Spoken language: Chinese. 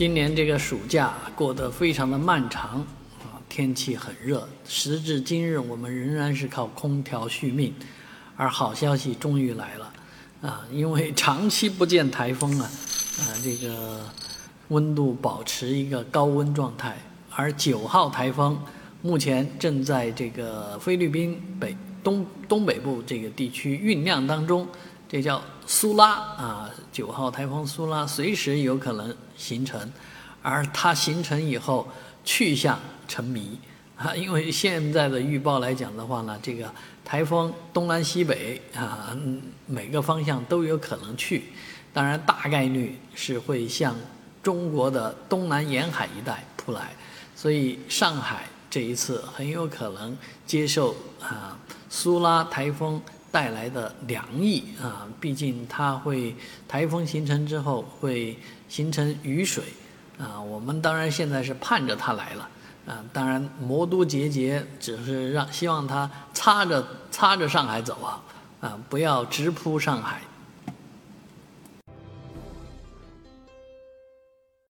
今年这个暑假过得非常的漫长啊，天气很热。时至今日，我们仍然是靠空调续命。而好消息终于来了啊，因为长期不见台风啊，啊，这个温度保持一个高温状态。而九号台风目前正在这个菲律宾北东东北部这个地区酝酿当中。这叫苏拉啊，九号台风苏拉随时有可能形成，而它形成以后去向成谜啊，因为现在的预报来讲的话呢，这个台风东南西北啊，每个方向都有可能去，当然大概率是会向中国的东南沿海一带扑来，所以上海这一次很有可能接受啊苏拉台风。带来的凉意啊，毕竟它会台风形成之后会形成雨水啊，我们当然现在是盼着它来了啊，当然魔都节节只是让希望它擦着擦着上海走啊啊，不要直扑上海。